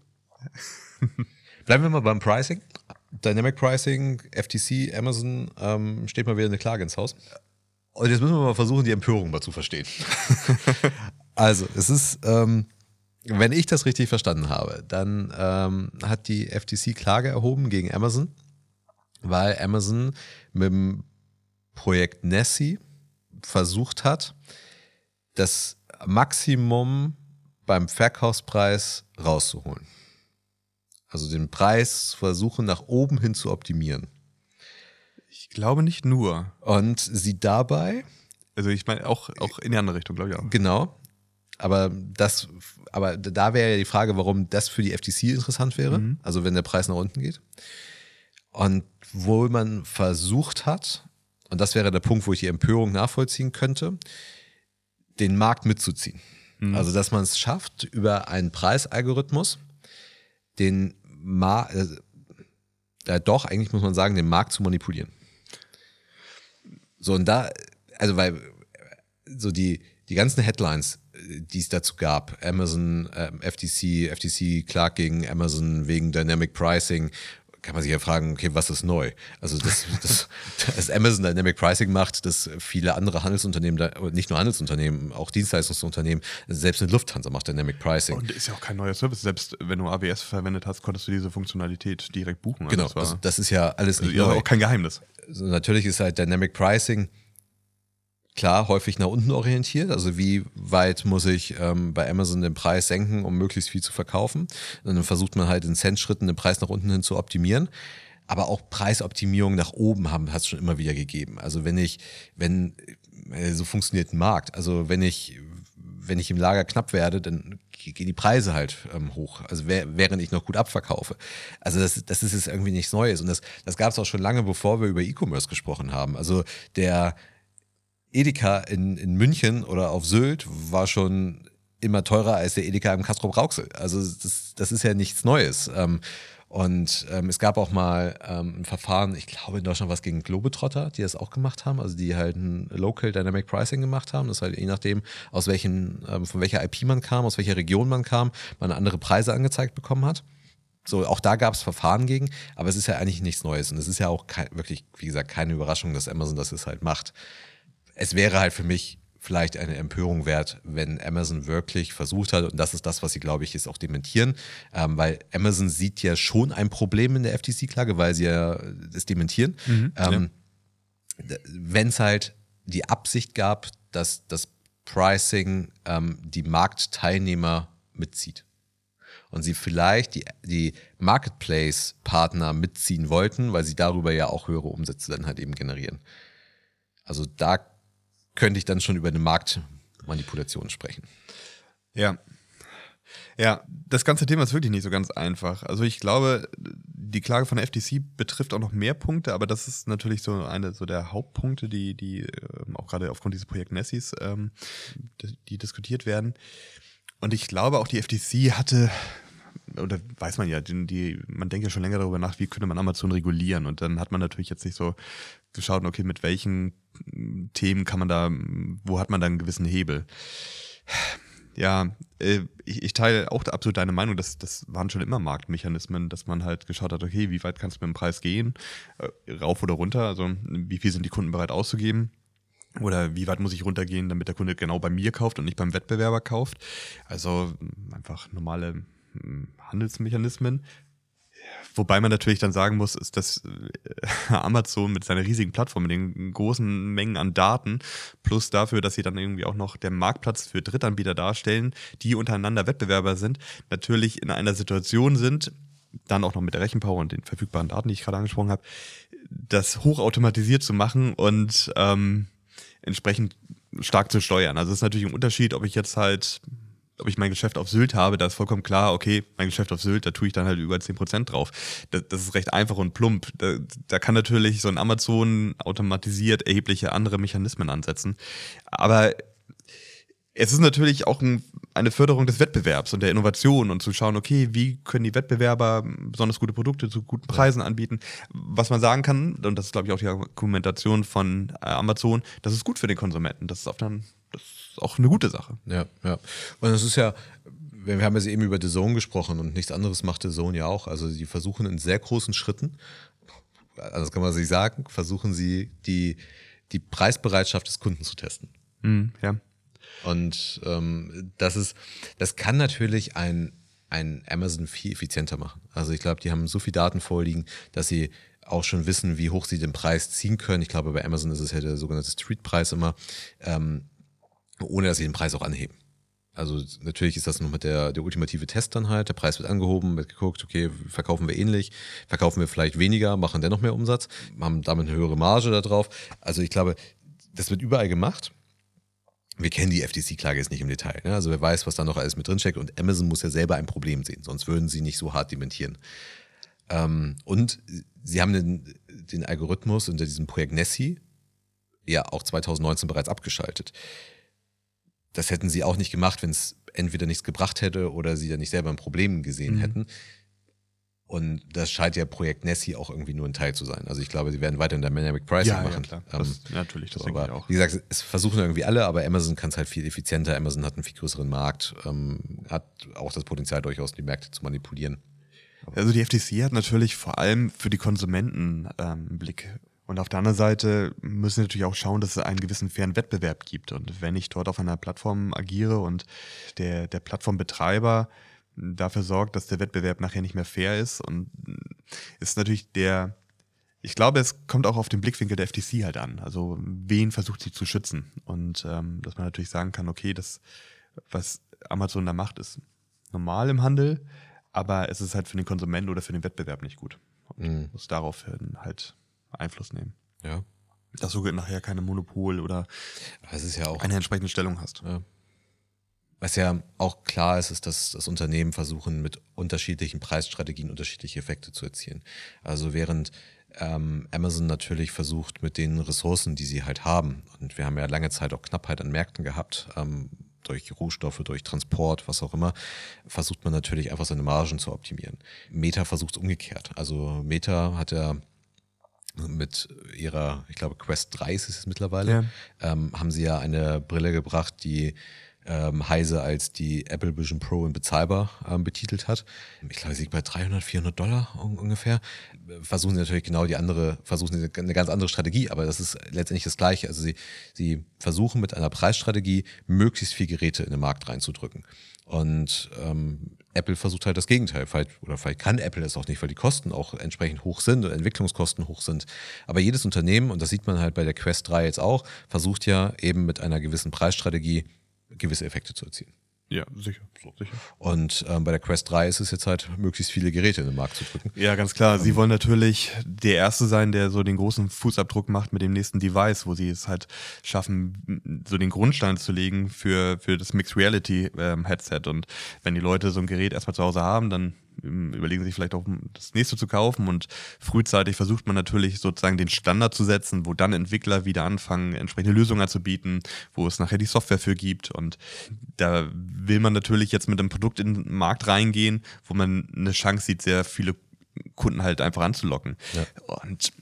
Bleiben wir mal beim Pricing. Dynamic Pricing, FTC, Amazon, ähm, steht mal wieder eine Klage ins Haus. Und jetzt müssen wir mal versuchen, die Empörung mal zu verstehen. also, es ist, ähm, wenn ich das richtig verstanden habe, dann ähm, hat die FTC Klage erhoben gegen Amazon, weil Amazon mit dem Projekt Nessie versucht hat, das Maximum beim Verkaufspreis rauszuholen. Also den Preis versuchen nach oben hin zu optimieren. Ich glaube nicht nur. Und sie dabei. Also ich meine auch, auch in die andere Richtung, glaube ich auch. Genau. Aber das, aber da wäre ja die Frage, warum das für die FTC interessant wäre. Mhm. Also wenn der Preis nach unten geht. Und wo man versucht hat, und das wäre der Punkt, wo ich die Empörung nachvollziehen könnte, den Markt mitzuziehen. Mhm. Also, dass man es schafft, über einen Preisalgorithmus den Markt, äh, doch, eigentlich muss man sagen, den Markt zu manipulieren. So, und da, also, weil, so die, die ganzen Headlines, die es dazu gab, Amazon, äh, FTC, FTC Clark gegen Amazon wegen Dynamic Pricing kann man sich ja fragen, okay, was ist neu? Also das, das, das Amazon Dynamic Pricing macht, dass viele andere Handelsunternehmen, nicht nur Handelsunternehmen, auch Dienstleistungsunternehmen, selbst eine Lufthansa macht Dynamic Pricing. Und ist ja auch kein neuer Service. Selbst wenn du AWS verwendet hast, konntest du diese Funktionalität direkt buchen. Also genau, das, also das ist ja alles nicht also neu. auch kein Geheimnis. Also natürlich ist halt Dynamic Pricing klar häufig nach unten orientiert. Also wie weit muss ich ähm, bei Amazon den Preis senken, um möglichst viel zu verkaufen? Und dann versucht man halt in Cent-Schritten den Preis nach unten hin zu optimieren. Aber auch Preisoptimierung nach oben haben hat es schon immer wieder gegeben. Also wenn ich, wenn äh, so funktioniert ein Markt. Also wenn ich wenn ich im Lager knapp werde, dann gehen die Preise halt ähm, hoch, also während ich noch gut abverkaufe. Also das, das ist jetzt irgendwie nichts Neues und das, das gab es auch schon lange, bevor wir über E-Commerce gesprochen haben. Also der, Edeka in, in München oder auf Sylt war schon immer teurer als der Edeka im Castro Brauxel. Also das, das ist ja nichts Neues. Ähm, und ähm, es gab auch mal ähm, ein Verfahren, ich glaube in Deutschland was gegen Globetrotter, die das auch gemacht haben, also die halt ein Local Dynamic Pricing gemacht haben. Das halt je nachdem, aus welchen, ähm, von welcher IP man kam, aus welcher Region man kam, man andere Preise angezeigt bekommen hat. So, auch da gab es Verfahren gegen, aber es ist ja eigentlich nichts Neues. Und es ist ja auch kein, wirklich, wie gesagt, keine Überraschung, dass Amazon das jetzt halt macht es wäre halt für mich vielleicht eine Empörung wert, wenn Amazon wirklich versucht hat, und das ist das, was sie, glaube ich, jetzt auch dementieren, ähm, weil Amazon sieht ja schon ein Problem in der FTC-Klage, weil sie ja das dementieren. Mhm, ähm, ja. wenn es halt die Absicht gab, dass das Pricing ähm, die Marktteilnehmer mitzieht. Und sie vielleicht die, die Marketplace-Partner mitziehen wollten, weil sie darüber ja auch höhere Umsätze dann halt eben generieren. Also da könnte ich dann schon über eine Marktmanipulation sprechen. Ja. Ja, das ganze Thema ist wirklich nicht so ganz einfach. Also ich glaube, die Klage von der FTC betrifft auch noch mehr Punkte, aber das ist natürlich so eine so der Hauptpunkte, die, die ähm, auch gerade aufgrund dieses Projekt Nessis, ähm, die, die diskutiert werden. Und ich glaube auch die FTC hatte oder weiß man ja, die, die, man denkt ja schon länger darüber nach, wie könnte man Amazon regulieren. Und dann hat man natürlich jetzt nicht so geschaut, okay, mit welchen Themen kann man da, wo hat man da einen gewissen Hebel? Ja, äh, ich, ich teile auch absolut deine Meinung, dass das waren schon immer Marktmechanismen, dass man halt geschaut hat, okay, wie weit kannst du mit dem Preis gehen, äh, rauf oder runter, also wie viel sind die Kunden bereit auszugeben. Oder wie weit muss ich runtergehen, damit der Kunde genau bei mir kauft und nicht beim Wettbewerber kauft? Also einfach normale Handelsmechanismen. Wobei man natürlich dann sagen muss, ist, dass äh, Amazon mit seiner riesigen Plattform, mit den großen Mengen an Daten, plus dafür, dass sie dann irgendwie auch noch der Marktplatz für Drittanbieter darstellen, die untereinander Wettbewerber sind, natürlich in einer Situation sind, dann auch noch mit der Rechenpower und den verfügbaren Daten, die ich gerade angesprochen habe, das hochautomatisiert zu machen und ähm, entsprechend stark zu steuern. Also es ist natürlich ein Unterschied, ob ich jetzt halt ob ich mein Geschäft auf Sylt habe, da ist vollkommen klar, okay, mein Geschäft auf Sylt, da tue ich dann halt über 10% drauf. Das, das ist recht einfach und plump. Da, da kann natürlich so ein Amazon automatisiert erhebliche andere Mechanismen ansetzen. Aber es ist natürlich auch ein, eine Förderung des Wettbewerbs und der Innovation und zu schauen, okay, wie können die Wettbewerber besonders gute Produkte zu guten Preisen anbieten. Was man sagen kann, und das ist, glaube ich, auch die Argumentation von äh, Amazon, das ist gut für den Konsumenten. Das ist auf dann das ist auch eine gute Sache. Ja, ja. Und es ist ja, wir haben ja eben über The Zone gesprochen und nichts anderes macht The Zone ja auch. Also sie versuchen in sehr großen Schritten, also das kann man sich sagen, versuchen sie die, die Preisbereitschaft des Kunden zu testen. Mhm, ja. Und ähm, das ist, das kann natürlich ein, ein Amazon viel effizienter machen. Also ich glaube, die haben so viel Daten vorliegen, dass sie auch schon wissen, wie hoch sie den Preis ziehen können. Ich glaube, bei Amazon ist es ja der sogenannte Streetpreis immer. Ähm, ohne dass sie den Preis auch anheben. Also natürlich ist das noch mit der, der ultimative Test dann halt. Der Preis wird angehoben, wird geguckt, okay, verkaufen wir ähnlich, verkaufen wir vielleicht weniger, machen dennoch mehr Umsatz, haben damit eine höhere Marge da drauf. Also ich glaube, das wird überall gemacht. Wir kennen die FTC-Klage jetzt nicht im Detail. Ne? Also wer weiß, was da noch alles mit drinsteckt. Und Amazon muss ja selber ein Problem sehen, sonst würden sie nicht so hart dementieren. Ähm, und sie haben den, den Algorithmus unter diesem Projekt Nessie ja auch 2019 bereits abgeschaltet das hätten sie auch nicht gemacht, wenn es entweder nichts gebracht hätte oder sie dann nicht selber ein Problem gesehen mhm. hätten. Und das scheint ja Projekt Nessie auch irgendwie nur ein Teil zu sein. Also ich glaube, sie werden weiter in Dynamic Pricing ja, machen. Ja, klar. Ähm, das, natürlich, das so, denke ich auch. Wie gesagt, es versuchen irgendwie alle, aber Amazon kann es halt viel effizienter. Amazon hat einen viel größeren Markt, ähm, hat auch das Potenzial durchaus, die Märkte zu manipulieren. Also die FTC hat natürlich vor allem für die Konsumenten ähm, einen Blick und auf der anderen Seite müssen wir natürlich auch schauen, dass es einen gewissen fairen Wettbewerb gibt. Und wenn ich dort auf einer Plattform agiere und der, der Plattformbetreiber dafür sorgt, dass der Wettbewerb nachher nicht mehr fair ist und ist natürlich der, ich glaube, es kommt auch auf den Blickwinkel der FTC halt an. Also wen versucht sie zu schützen? Und ähm, dass man natürlich sagen kann, okay, das, was Amazon da macht, ist normal im Handel, aber es ist halt für den Konsumenten oder für den Wettbewerb nicht gut. Und mhm. muss daraufhin halt Einfluss nehmen. Ja. Dass du nachher keine Monopol oder ja eine entsprechende Stellung hast. Ja. Was ja auch klar ist, ist, dass das Unternehmen versuchen, mit unterschiedlichen Preisstrategien unterschiedliche Effekte zu erzielen. Also während ähm, Amazon natürlich versucht, mit den Ressourcen, die sie halt haben, und wir haben ja lange Zeit auch Knappheit an Märkten gehabt, ähm, durch Rohstoffe, durch Transport, was auch immer, versucht man natürlich einfach seine Margen zu optimieren. Meta versucht es umgekehrt. Also Meta hat ja mit ihrer, ich glaube, Quest 3 ist es mittlerweile, ja. ähm, haben sie ja eine Brille gebracht, die ähm, Heise als die Apple Vision Pro in bezahlbar ähm, betitelt hat. Ich glaube, sie liegt bei 300, 400 Dollar un ungefähr. Versuchen sie natürlich genau die andere, versuchen sie eine ganz andere Strategie, aber das ist letztendlich das Gleiche. Also sie, sie versuchen mit einer Preisstrategie möglichst viel Geräte in den Markt reinzudrücken. Und ähm, Apple versucht halt das Gegenteil. Vielleicht, oder vielleicht kann Apple das auch nicht, weil die Kosten auch entsprechend hoch sind und Entwicklungskosten hoch sind. Aber jedes Unternehmen, und das sieht man halt bei der Quest 3 jetzt auch, versucht ja eben mit einer gewissen Preisstrategie gewisse Effekte zu erzielen. Ja, sicher. So, sicher. Und ähm, bei der Quest 3 ist es jetzt halt, möglichst viele Geräte in den Markt zu drücken. Ja, ganz klar. Sie wollen natürlich der Erste sein, der so den großen Fußabdruck macht mit dem nächsten Device, wo sie es halt schaffen, so den Grundstein zu legen für, für das Mixed Reality ähm, Headset. Und wenn die Leute so ein Gerät erstmal zu Hause haben, dann überlegen sich vielleicht auch das nächste zu kaufen und frühzeitig versucht man natürlich sozusagen den Standard zu setzen, wo dann Entwickler wieder anfangen, entsprechende Lösungen anzubieten, wo es nachher die Software für gibt und da will man natürlich jetzt mit einem Produkt in den Markt reingehen, wo man eine Chance sieht, sehr viele Kunden halt einfach anzulocken. Ja. Und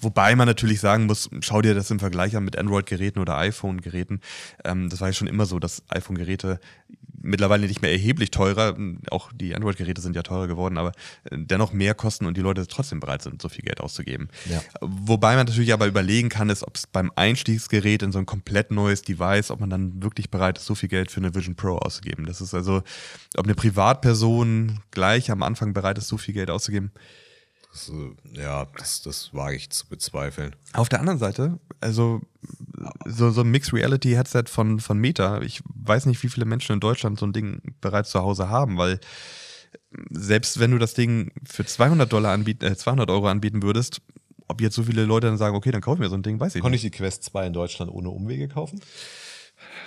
Wobei man natürlich sagen muss, schau dir das im Vergleich an mit Android-Geräten oder iPhone-Geräten. Ähm, das war ja schon immer so, dass iPhone-Geräte mittlerweile nicht mehr erheblich teurer, auch die Android-Geräte sind ja teurer geworden, aber äh, dennoch mehr kosten und die Leute trotzdem bereit sind, so viel Geld auszugeben. Ja. Wobei man natürlich aber überlegen kann, ist, ob es beim Einstiegsgerät in so ein komplett neues Device, ob man dann wirklich bereit ist, so viel Geld für eine Vision Pro auszugeben. Das ist also, ob eine Privatperson gleich am Anfang bereit ist, so viel Geld auszugeben. Das, äh, ja, das, das wage ich zu bezweifeln. Auf der anderen Seite, also so, so ein Mixed Reality Headset von, von Meta, ich weiß nicht, wie viele Menschen in Deutschland so ein Ding bereits zu Hause haben, weil selbst wenn du das Ding für 200 Dollar anbieten, äh, 200 Euro anbieten würdest, ob jetzt so viele Leute dann sagen, okay, dann kaufe ich mir so ein Ding, weiß ich Konnte nicht. Konnte ich die Quest 2 in Deutschland ohne Umwege kaufen?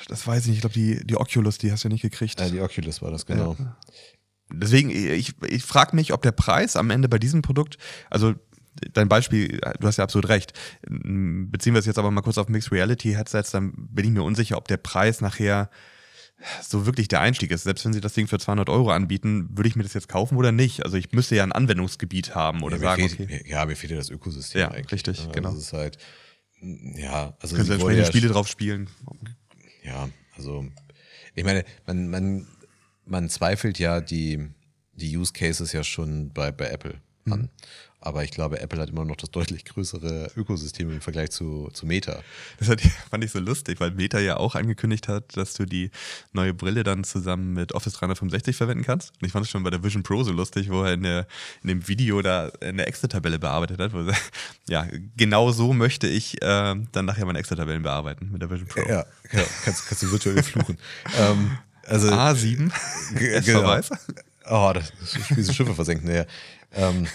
Das weiß ich nicht. Ich glaube, die, die Oculus, die hast du ja nicht gekriegt. Ja, die Oculus war das, genau. Ja. Deswegen, ich, ich frage mich, ob der Preis am Ende bei diesem Produkt, also dein Beispiel, du hast ja absolut recht. Beziehen wir es jetzt aber mal kurz auf Mixed Reality Headsets, dann bin ich mir unsicher, ob der Preis nachher so wirklich der Einstieg ist. Selbst wenn sie das Ding für 200 Euro anbieten, würde ich mir das jetzt kaufen oder nicht? Also ich müsste ja ein Anwendungsgebiet haben oder ja, sagen, fehlt, okay. Ja, mir fehlt ja das Ökosystem ja, eigentlich. richtig, also genau. Das ist halt, ja, also. Können Sie entsprechende ja Spiele drauf spielen. Ja, also, ich meine, man, man, man zweifelt ja die, die Use Cases ja schon bei, bei Apple an. Mhm. Aber ich glaube, Apple hat immer noch das deutlich größere Ökosystem im Vergleich zu, zu Meta. Das hat, fand ich so lustig, weil Meta ja auch angekündigt hat, dass du die neue Brille dann zusammen mit Office 365 verwenden kannst. Und ich fand es schon bei der Vision Pro so lustig, wo er in, der, in dem Video da eine Excel-Tabelle bearbeitet hat. Wo er, ja, genau so möchte ich äh, dann nachher meine Excel-Tabellen bearbeiten mit der Vision Pro. Ja, ja kannst, kannst du virtuell fluchen. ähm, also, A7, genau. Oh, das, diese Schiffe versenken, naja. Ähm,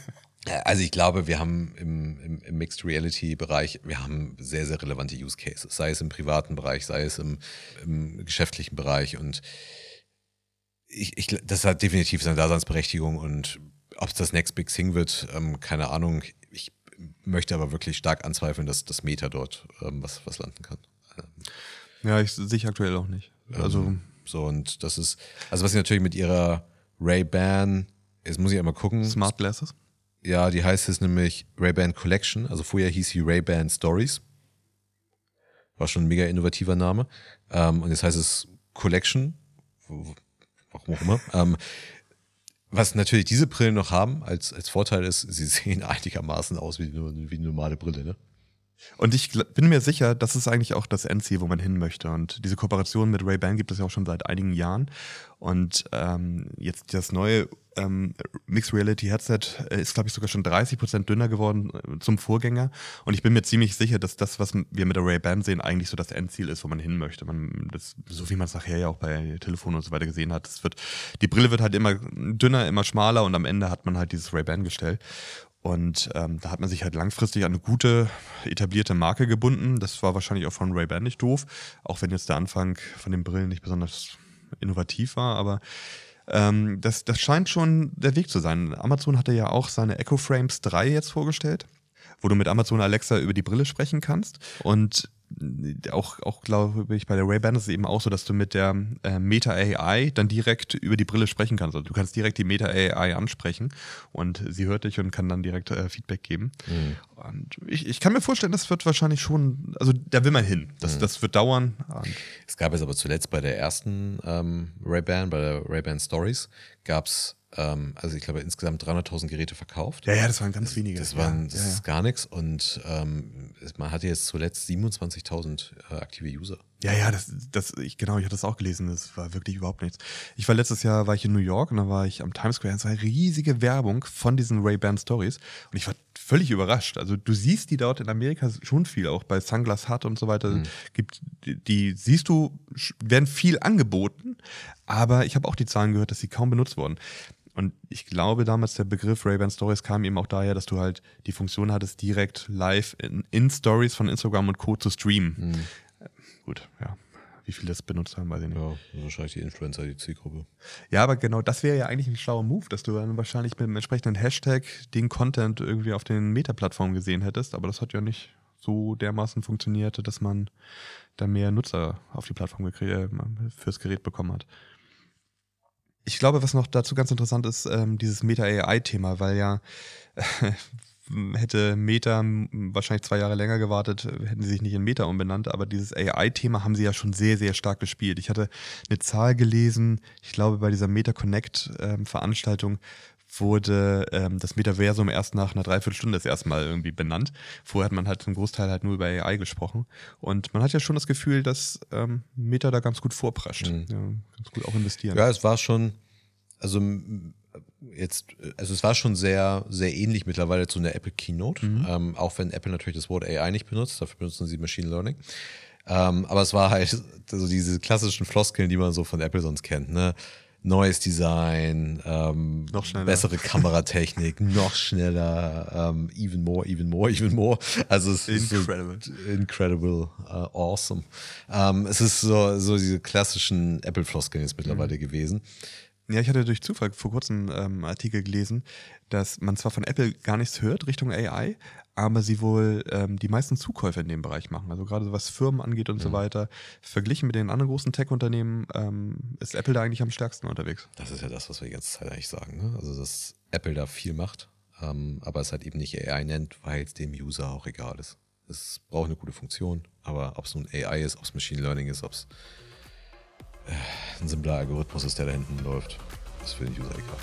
also ich glaube, wir haben im, im, im, Mixed Reality Bereich, wir haben sehr, sehr relevante Use Cases, sei es im privaten Bereich, sei es im, im geschäftlichen Bereich und ich, ich, das hat definitiv seine Daseinsberechtigung und ob es das Next Big Thing wird, ähm, keine Ahnung. Ich möchte aber wirklich stark anzweifeln, dass das Meta dort ähm, was, was landen kann. Ja, ich sehe aktuell auch nicht. Also ähm, so und das ist, also was sie natürlich mit ihrer Ray-Ban, jetzt muss ich einmal gucken. Smart Glasses? Ja, die heißt jetzt nämlich Ray-Ban Collection. Also vorher hieß sie Ray-Ban Stories. War schon ein mega innovativer Name. Ähm, und jetzt heißt es Collection. Warum auch immer. ähm, was natürlich diese Brillen noch haben als, als Vorteil ist, sie sehen einigermaßen aus wie, wie eine normale Brille, ne? Und ich bin mir sicher, das ist eigentlich auch das Endziel, wo man hin möchte. Und diese Kooperation mit Ray-Ban gibt es ja auch schon seit einigen Jahren. Und ähm, jetzt das neue ähm, Mixed Reality Headset äh, ist, glaube ich, sogar schon 30 Prozent dünner geworden äh, zum Vorgänger. Und ich bin mir ziemlich sicher, dass das, was wir mit der Ray-Ban sehen, eigentlich so das Endziel ist, wo man hin möchte. Man, das, so wie man es nachher ja auch bei Telefonen und so weiter gesehen hat. Das wird, die Brille wird halt immer dünner, immer schmaler und am Ende hat man halt dieses Ray-Ban-Gestell. Und ähm, da hat man sich halt langfristig an eine gute, etablierte Marke gebunden. Das war wahrscheinlich auch von Ray-Ban nicht doof, auch wenn jetzt der Anfang von den Brillen nicht besonders innovativ war, aber ähm, das, das scheint schon der Weg zu sein. Amazon hatte ja auch seine Echo Frames 3 jetzt vorgestellt, wo du mit Amazon Alexa über die Brille sprechen kannst. Und auch, auch glaube ich, bei der Ray-Ban ist es eben auch so, dass du mit der äh, Meta AI dann direkt über die Brille sprechen kannst. Also du kannst direkt die Meta AI ansprechen und sie hört dich und kann dann direkt äh, Feedback geben. Mhm. Und ich, ich kann mir vorstellen, das wird wahrscheinlich schon, also da will man hin. Das, mhm. das wird dauern. es gab es aber zuletzt bei der ersten ähm, Ray-Ban, bei der Ray-Ban Stories, gab es ähm, also ich glaube insgesamt 300.000 Geräte verkauft. Ja, ja, das waren ganz wenige. Das, waren, das ja, ja. ist gar nichts und ähm, man hatte jetzt zuletzt 27.000 äh, aktive User. Ja, ja, das, das, ich, genau, ich hatte das auch gelesen, das war wirklich überhaupt nichts. Ich war letztes Jahr, war ich in New York und da war ich am Times Square, es war eine riesige Werbung von diesen Ray-Ban Stories und ich war völlig überrascht. Also du siehst die dort in Amerika schon viel, auch bei Sunglass Hut und so weiter, mhm. gibt, die, die, siehst du, werden viel angeboten, aber ich habe auch die Zahlen gehört, dass sie kaum benutzt wurden. Und ich glaube damals, der Begriff Ray-Ban Stories kam eben auch daher, dass du halt die Funktion hattest, direkt live in, in Stories von Instagram und Co. zu streamen. Mhm gut, ja. Wie viele das benutzt haben, weiß ich nicht. Ja, wahrscheinlich die Influencer, die Zielgruppe. Ja, aber genau, das wäre ja eigentlich ein schlauer Move, dass du dann wahrscheinlich mit dem entsprechenden Hashtag den Content irgendwie auf den Meta-Plattformen gesehen hättest, aber das hat ja nicht so dermaßen funktioniert, dass man da mehr Nutzer auf die Plattform äh, fürs Gerät bekommen hat. Ich glaube, was noch dazu ganz interessant ist, ähm, dieses Meta-AI-Thema, weil ja hätte Meta wahrscheinlich zwei Jahre länger gewartet, hätten sie sich nicht in Meta umbenannt, aber dieses AI-Thema haben sie ja schon sehr, sehr stark gespielt. Ich hatte eine Zahl gelesen, ich glaube bei dieser Meta Connect-Veranstaltung ähm, wurde ähm, das Metaversum erst nach einer Dreiviertelstunde das erste Mal irgendwie benannt. Vorher hat man halt zum Großteil halt nur über AI gesprochen. Und man hat ja schon das Gefühl, dass ähm, Meta da ganz gut vorprescht. Mhm. Ja, ganz gut auch investieren. Ja, es war schon, also jetzt, also es war schon sehr, sehr ähnlich mittlerweile zu einer Apple Keynote, mhm. ähm, auch wenn Apple natürlich das Wort AI nicht benutzt, dafür benutzen sie Machine Learning. Ähm, aber es war halt so diese klassischen Floskeln, die man so von Apple sonst kennt, ne? Neues Design, ähm, noch schneller. bessere Kameratechnik, noch schneller, ähm, even more, even more, even more. Also es incredible. ist so incredible, uh, awesome. Ähm, es ist so, so diese klassischen Apple-Floskeln jetzt mittlerweile mhm. gewesen. Ja, ich hatte durch Zufall vor kurzem ähm, Artikel gelesen, dass man zwar von Apple gar nichts hört Richtung AI, aber sie wohl ähm, die meisten Zukäufe in dem Bereich machen. Also gerade was Firmen angeht und mhm. so weiter. Verglichen mit den anderen großen Tech-Unternehmen ähm, ist Apple da eigentlich am stärksten unterwegs. Das ist ja das, was wir die ganze Zeit eigentlich sagen. Ne? Also, dass Apple da viel macht, ähm, aber es halt eben nicht AI nennt, weil es dem User auch egal ist. Es braucht eine gute Funktion, aber ob es nun AI ist, ob es Machine Learning ist, ob es ein simpler Algorithmus ist, der da hinten läuft. Das für den User egal.